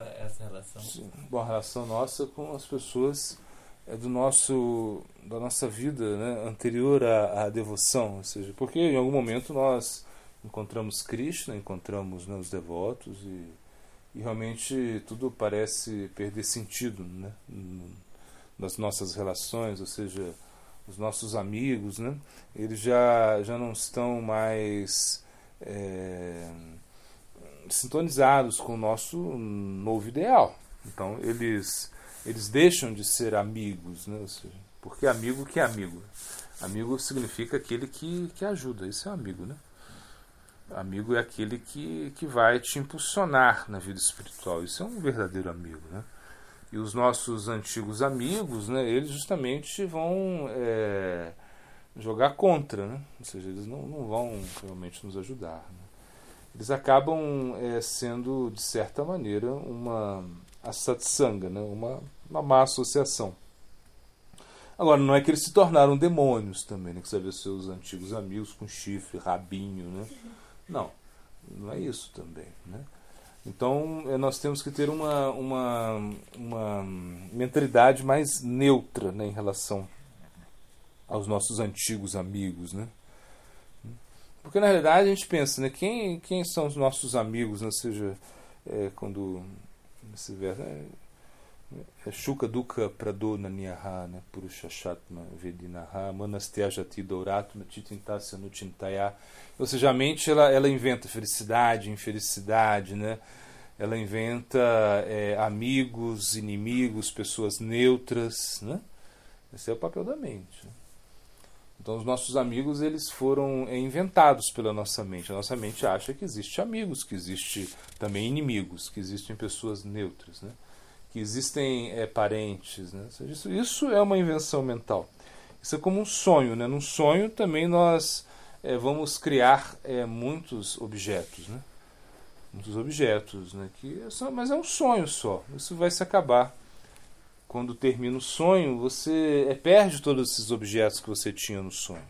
essa relação? Bom, a relação nossa com as pessoas é do nosso da nossa vida né, anterior à, à devoção, ou seja, porque em algum momento nós encontramos Krishna, encontramos né, os devotos e, e realmente tudo parece perder sentido né, nas nossas relações, ou seja, os nossos amigos, né, eles já, já não estão mais é, sintonizados com o nosso novo ideal. Então eles eles deixam de ser amigos, né? Porque amigo que é amigo. Amigo significa aquele que, que ajuda, isso é amigo, né? Amigo é aquele que, que vai te impulsionar na vida espiritual, isso é um verdadeiro amigo, né? E os nossos antigos amigos, né, eles justamente vão é, jogar contra, né? ou seja, eles não, não vão realmente nos ajudar. Né? Eles acabam é, sendo, de certa maneira, uma a satsanga, né? uma, uma má associação. Agora, não é que eles se tornaram demônios também, né? que você vê seus antigos amigos com chifre, rabinho. Né? Não, não é isso também. Né? Então, é, nós temos que ter uma, uma, uma mentalidade mais neutra né, em relação aos nossos antigos amigos. Né? Porque, na realidade, a gente pensa, né, quem, quem são os nossos amigos, né? seja, é, quando esse verso é, é Shuka Dukha Pradona Niyaha, né? Purusha Shatma Vedinaha, Manastyajati Douratma Titintasya Nuchintaya. Ou seja, a mente ela, ela inventa felicidade, infelicidade, né? ela inventa é, amigos, inimigos, pessoas neutras. Né? Esse é o papel da mente. Né? Então, os nossos amigos eles foram é, inventados pela nossa mente. A nossa mente acha que existe amigos, que existe também inimigos, que existem pessoas neutras, né? que existem é, parentes. Né? Isso, isso é uma invenção mental. Isso é como um sonho. Né? Num sonho também nós é, vamos criar é, muitos objetos. Né? Muitos objetos, né? que só, mas é um sonho só. Isso vai se acabar quando termina o sonho, você é, perde todos esses objetos que você tinha no sonho.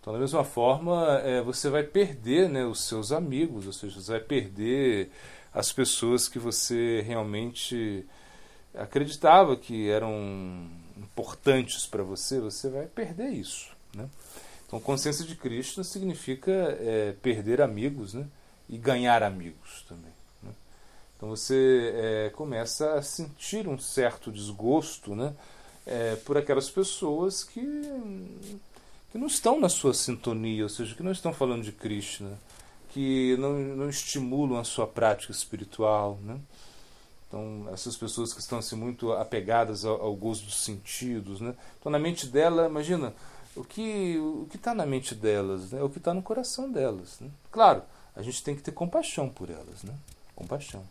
Então, da mesma forma, é, você vai perder né, os seus amigos, ou seja, você vai perder as pessoas que você realmente acreditava que eram importantes para você, você vai perder isso. Né? Então, consciência de Cristo significa é, perder amigos né? e ganhar amigos também. Então você é, começa a sentir um certo desgosto né, é, por aquelas pessoas que, que não estão na sua sintonia, ou seja, que não estão falando de Krishna, que não, não estimulam a sua prática espiritual. Né? Então, essas pessoas que estão assim, muito apegadas ao, ao gozo dos sentidos. Né? Então, na mente dela, imagina, o que o está na mente delas, né? o que está no coração delas. Né? Claro, a gente tem que ter compaixão por elas. Né? Compaixão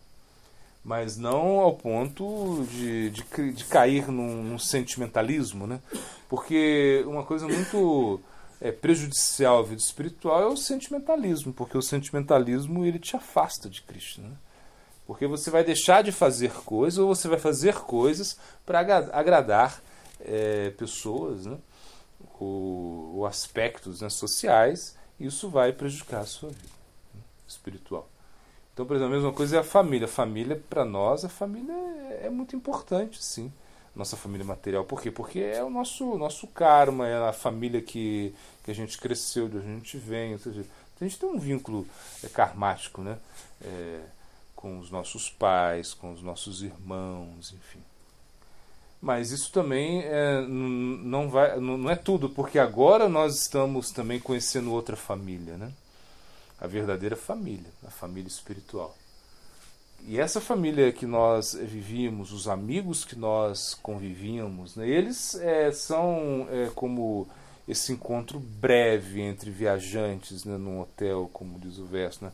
mas não ao ponto de, de, de cair num, num, sentimentalismo, né? Porque uma coisa muito é, prejudicial à vida espiritual é o sentimentalismo, porque o sentimentalismo ele te afasta de Cristo, né? Porque você vai deixar de fazer coisas ou você vai fazer coisas para agradar é, pessoas, né? Ou, aspectos né, sociais, e isso vai prejudicar a sua vida né? espiritual. Então, por exemplo, a mesma coisa é a família. A família, para nós, a família é, é muito importante, sim. Nossa família material. Por quê? Porque é o nosso, nosso karma, é a família que, que a gente cresceu, de onde a gente vem. Ou seja, a gente tem um vínculo é, karmático, né? É, com os nossos pais, com os nossos irmãos, enfim. Mas isso também é, não, vai, não é tudo, porque agora nós estamos também conhecendo outra família, né? A verdadeira família, a família espiritual. E essa família que nós vivíamos, os amigos que nós convivíamos, né, eles é, são é, como esse encontro breve entre viajantes né, num hotel, como diz o verso, né?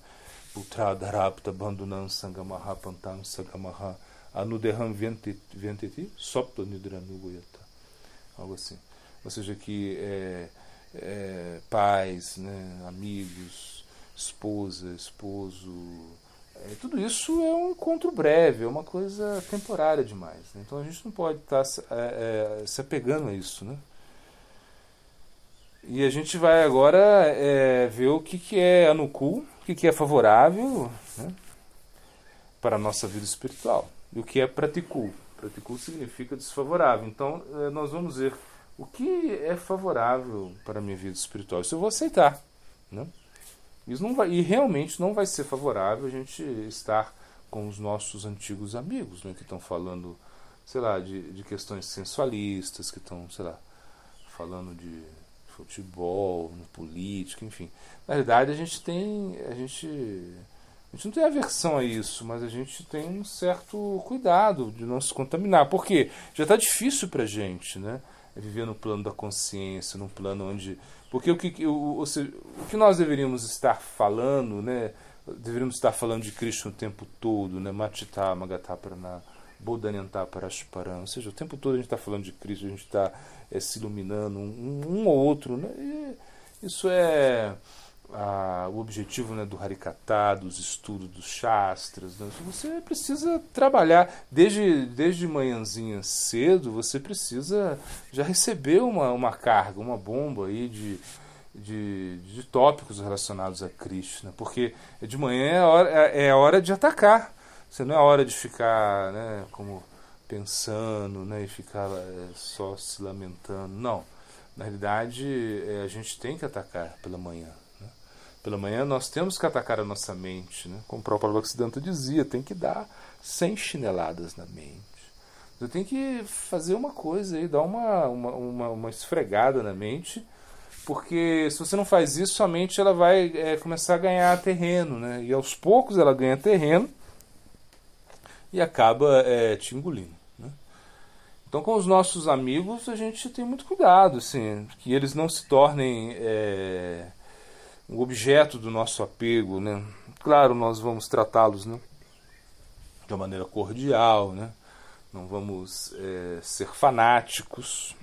Putradarapta bandunam sangamaha pantam sangamaha anudeham venteti sopto nidranugoyata. Algo assim. Ou seja, que é, é, pais, né, amigos, esposa, esposo. É, tudo isso é um encontro breve, é uma coisa temporária demais. Né? Então a gente não pode estar tá, é, é, se apegando a isso. Né? E a gente vai agora é, ver o que, que é anukul, o que, que é favorável. Né? para a nossa vida espiritual. E o que é praticul? Praticul significa desfavorável. Então, eh, nós vamos ver o que é favorável para a minha vida espiritual. Isso eu vou aceitar. Né? Isso não vai, e realmente não vai ser favorável a gente estar com os nossos antigos amigos, né, que estão falando, sei lá, de, de questões sensualistas, que estão, sei lá, falando de futebol, política, enfim. Na verdade, a gente tem, a gente, a gente não tem aversão a isso, mas a gente tem um certo cuidado de não se contaminar, porque já está difícil para gente, né? Viver no plano da consciência, num plano onde, porque o que, o, seja, o que nós deveríamos estar falando, né? Deveríamos estar falando de Cristo o tempo todo, né? Matita, Magatapranā, Bodhananta, Parashparam. Ou seja, o tempo todo a gente está falando de Cristo, a gente está é, se iluminando um, um, ou outro. Né? E isso é a, o objetivo né, do Harikata, dos estudos dos Shastras. Né? Você precisa trabalhar desde, desde manhãzinha cedo, você precisa já receber uma, uma carga, uma bomba aí de, de, de tópicos relacionados a Krishna, porque de manhã é hora, é, é hora de atacar. Você não é hora de ficar né, como pensando né, e ficar é, só se lamentando. Não. Na realidade, é, a gente tem que atacar pela manhã. Pela manhã nós temos que atacar a nossa mente. Né? Como o próprio Ocidente dizia, tem que dar 100 chineladas na mente. Você tem que fazer uma coisa aí, dar uma, uma, uma, uma esfregada na mente, porque se você não faz isso, a mente ela vai é, começar a ganhar terreno. Né? E aos poucos ela ganha terreno e acaba é, te engolindo. Né? Então, com os nossos amigos, a gente tem muito cuidado, assim, que eles não se tornem é, um objeto do nosso apego. Né? Claro, nós vamos tratá-los né, de uma maneira cordial, né? não vamos é, ser fanáticos.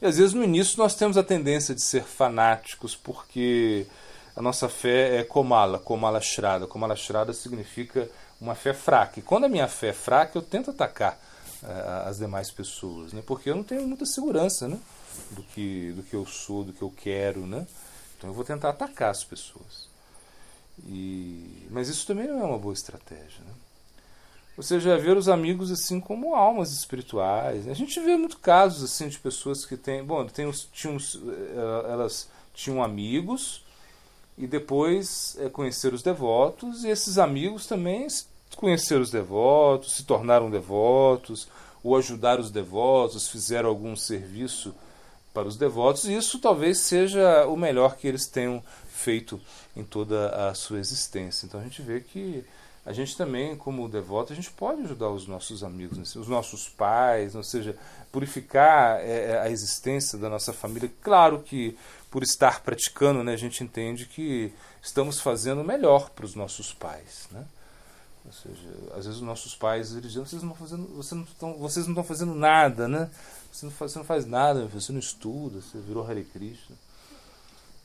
E às vezes no início nós temos a tendência de ser fanáticos porque a nossa fé é komala, komala shrada. Komala shrada significa uma fé fraca. E quando a minha fé é fraca, eu tento atacar uh, as demais pessoas, né? porque eu não tenho muita segurança né? do, que, do que eu sou, do que eu quero. Né? Então eu vou tentar atacar as pessoas. E... Mas isso também não é uma boa estratégia. Né? Você já vê os amigos assim como almas espirituais. Né? A gente vê muitos casos assim de pessoas que têm, bom, tem os, tinham, eh, elas tinham amigos e depois é, conhecer os devotos, e esses amigos também conheceram os devotos, se tornaram devotos, ou ajudaram os devotos, fizeram algum serviço para os devotos, e isso talvez seja o melhor que eles tenham feito em toda a sua existência. Então a gente vê que a gente também, como devoto, a gente pode ajudar os nossos amigos, né? os nossos pais, ou seja, purificar é, a existência da nossa família. Claro que por estar praticando, né, a gente entende que estamos fazendo melhor para os nossos pais, né? Ou seja, às vezes os nossos pais eles dizem, vocês não estão fazendo, vocês não estão fazendo nada, né? Você não, faz, você não faz nada, você não estuda, você virou Hare Krishna.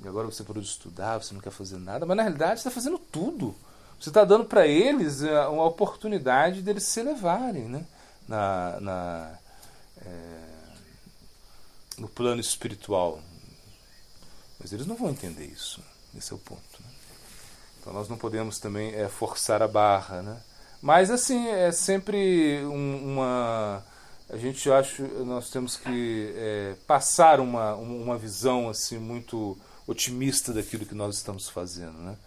E agora você parou de estudar, você não quer fazer nada, mas na realidade você está fazendo tudo. Você está dando para eles é, uma oportunidade deles se elevarem, né? Na, na é, no plano espiritual, mas eles não vão entender isso. Esse é o ponto. Né? Então nós não podemos também é, forçar a barra. Né? Mas assim, é sempre um, uma. A gente acha nós temos que é, passar uma, uma visão assim muito otimista daquilo que nós estamos fazendo. Né?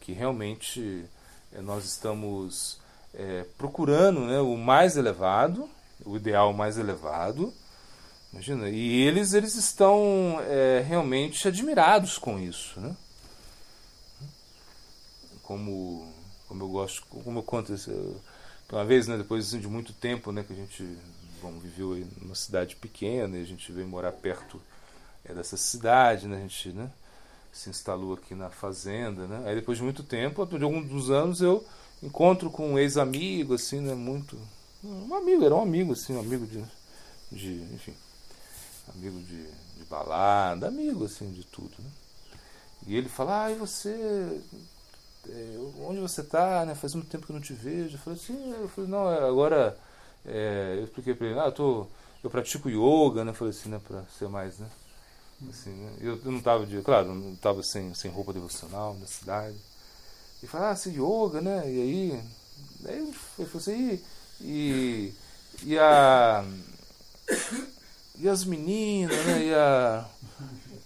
Que realmente é, nós estamos é, procurando né, o mais elevado, o ideal mais elevado, Imagina, e eles, eles estão é, realmente admirados com isso, né? Como, como eu gosto, como eu conto isso, uma vez, né, depois de muito tempo, né, que a gente bom, viveu em uma cidade pequena, e a gente veio morar perto é, dessa cidade, né, a gente, né, se instalou aqui na fazenda, né? Aí depois de muito tempo, de alguns anos eu encontro com um ex-amigo, assim, né, muito um amigo, era um amigo assim, um amigo de, de enfim, amigo de, de balada, amigo assim de tudo. Né? E ele fala, ah, e você. É, onde você está? Né? Faz muito tempo que eu não te vejo. Eu falei assim, eu falei, não, é, agora. É, eu expliquei para ele, ah, eu, tô, eu pratico yoga, né? Eu falei assim, né, para ser mais, né? Assim, né? Eu, eu não estava de. Claro, não estava sem, sem roupa devocional na cidade. e fala, ah, se yoga, né? E aí, aí ele falou assim, e, e a e as meninas, né? E a,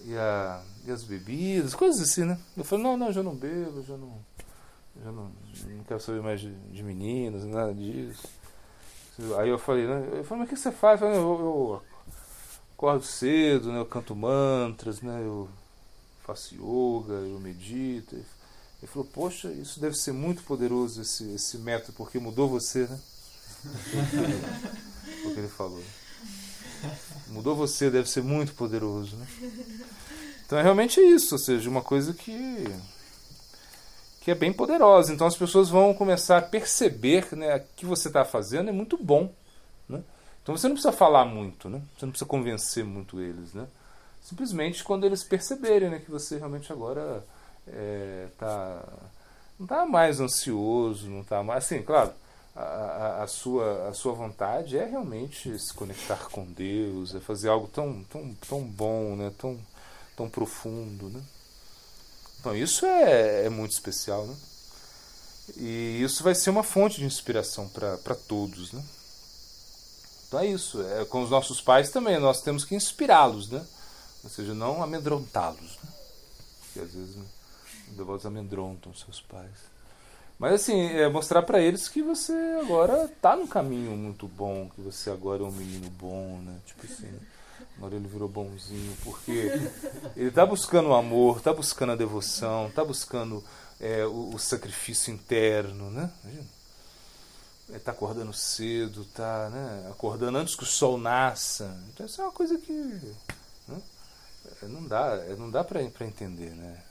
e a e as bebidas, coisas assim, né? Eu falei, não, não, já não bebo, já não já não, não quero saber mais de, de meninas, nada disso. Aí eu falei, né? Eu falei, mas o que você faz? Eu, eu, eu acordo cedo, né? Eu canto mantras, né? Eu faço yoga, eu medito. Ele falou, poxa, isso deve ser muito poderoso esse, esse método, porque mudou você, né? o que ele falou. Mudou você, deve ser muito poderoso, né? Então é realmente isso, ou seja, uma coisa que que é bem poderosa. Então as pessoas vão começar a perceber né, que você está fazendo é muito bom. Né? Então você não precisa falar muito, né? você não precisa convencer muito eles. Né? Simplesmente quando eles perceberem né, que você realmente agora é, tá, não está mais ansioso, não está mais. Assim, claro, a, a, a, sua, a sua vontade é realmente se conectar com Deus, é fazer algo tão, tão, tão bom, né? tão, tão profundo. Né? Então isso é, é muito especial, né? E isso vai ser uma fonte de inspiração para todos, né? Então é isso. É, com os nossos pais também, nós temos que inspirá-los, né? Ou seja, não amedrontá-los. Né? Porque às vezes né, os devotos amedrontam seus pais. Mas assim, é mostrar para eles que você agora está no caminho muito bom, que você agora é um menino bom, né? Tipo assim. Ele virou bonzinho, porque ele está buscando o amor, está buscando a devoção, está buscando é, o, o, sacrifício interno, né? Está acordando cedo, está né, acordando antes que o sol nasça. Então isso é uma coisa que né, é, não dá, é, não dá para entender, né?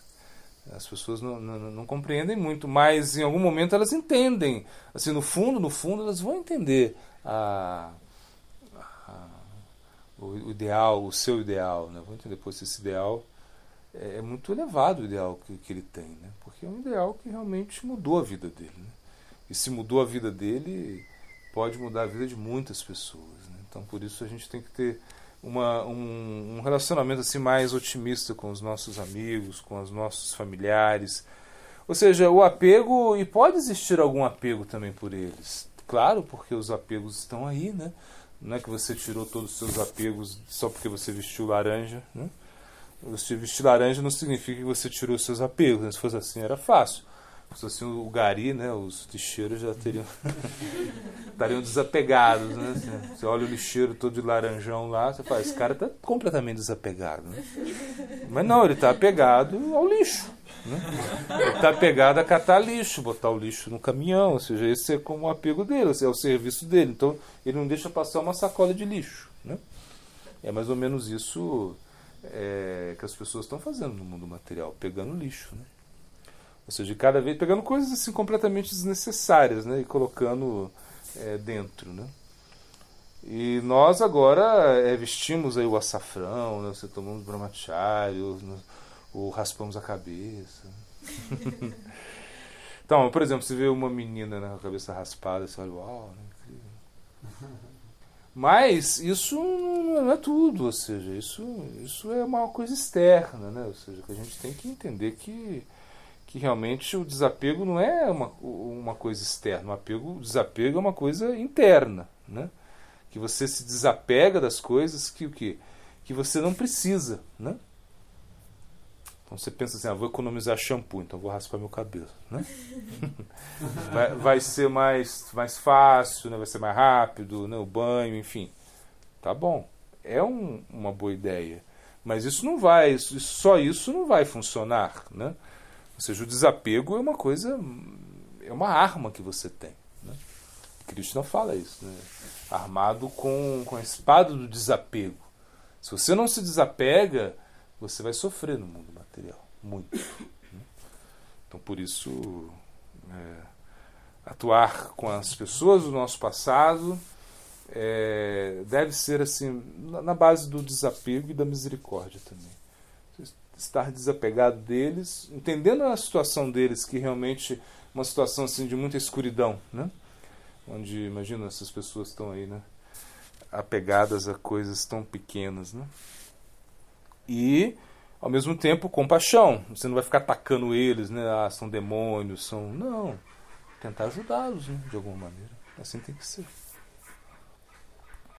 As pessoas não, não, não, compreendem muito, mas em algum momento elas entendem. Assim, no fundo, no fundo, elas vão entender a, o ideal, o seu ideal. Né? Vou entender depois se esse ideal é, é, muito elevado o ideal que, que ele tem, né? porque é um ideal que realmente mudou a vida dele. Né? E se mudou a vida dele, pode mudar a vida de muitas pessoas. Né? Então por isso a gente tem que ter uma, um, um, relacionamento assim mais otimista com os nossos amigos, com os nossos familiares. Ou seja, o apego, e pode existir algum apego também por eles. Claro, porque os apegos estão aí, né? Não é que você tirou todos os seus apegos só porque você vestiu laranja. Né? Você vestir laranja não significa que você tirou os seus apegos. Né? Se fosse assim, era fácil. Se fosse assim, o gari, né, os lixeiros já teriam estariam desapegados. Né? Assim, você olha o lixeiro todo de laranjão lá, você fala, esse cara está completamente desapegado. Né? Mas não, ele está apegado ao lixo. Né? Está apegado a catar lixo, botar o lixo no caminhão, ou seja, esse é como o apego dele, é o serviço dele. Então ele não deixa passar uma sacola de lixo. Né? É mais ou menos isso é, que as pessoas estão fazendo no mundo material, pegando lixo. Né? Ou seja, cada vez pegando coisas assim completamente desnecessárias né? e colocando é, dentro. Né? E nós agora é, vestimos aí o açafrão, né? você tomamos brahmacharya, ou raspamos a cabeça. então, por exemplo, você vê uma menina né, com a cabeça raspada, você olha, uau, né, incrível. Mas isso não é tudo, ou seja, isso, isso é uma coisa externa, né? ou seja, que a gente tem que entender que, que realmente o desapego não é uma, uma coisa externa, o, apego, o desapego é uma coisa interna, né? que você se desapega das coisas que, o que, que você não precisa, né? Então você pensa assim, ah, vou economizar shampoo, então vou raspar meu cabelo, né? vai, vai, ser mais, mais fácil, né? vai ser mais rápido, né? o banho, enfim. Tá bom, é um, uma boa ideia. Mas isso não vai, isso, só isso não vai funcionar, né? Ou seja, o desapego é uma coisa, é uma arma que você tem. Né? Não fala isso, né? Armado com, com a espada do desapego. Se você não se desapega, você vai sofrer no mundo material. Muito. Né? Então, por isso, é, atuar com as pessoas do nosso passado é, deve ser assim na base do desapego e da misericórdia também. Estar desapegado deles, entendendo a situação deles, que realmente uma situação assim de muita escuridão, né? Onde, imagina, essas pessoas estão aí, né? Apegadas a coisas tão pequenas, né? E ao mesmo tempo, compaixão. Você não vai ficar atacando eles, né? Ah, são demônios, são. Não. Tentar ajudá-los, né? de alguma maneira. Assim tem que ser.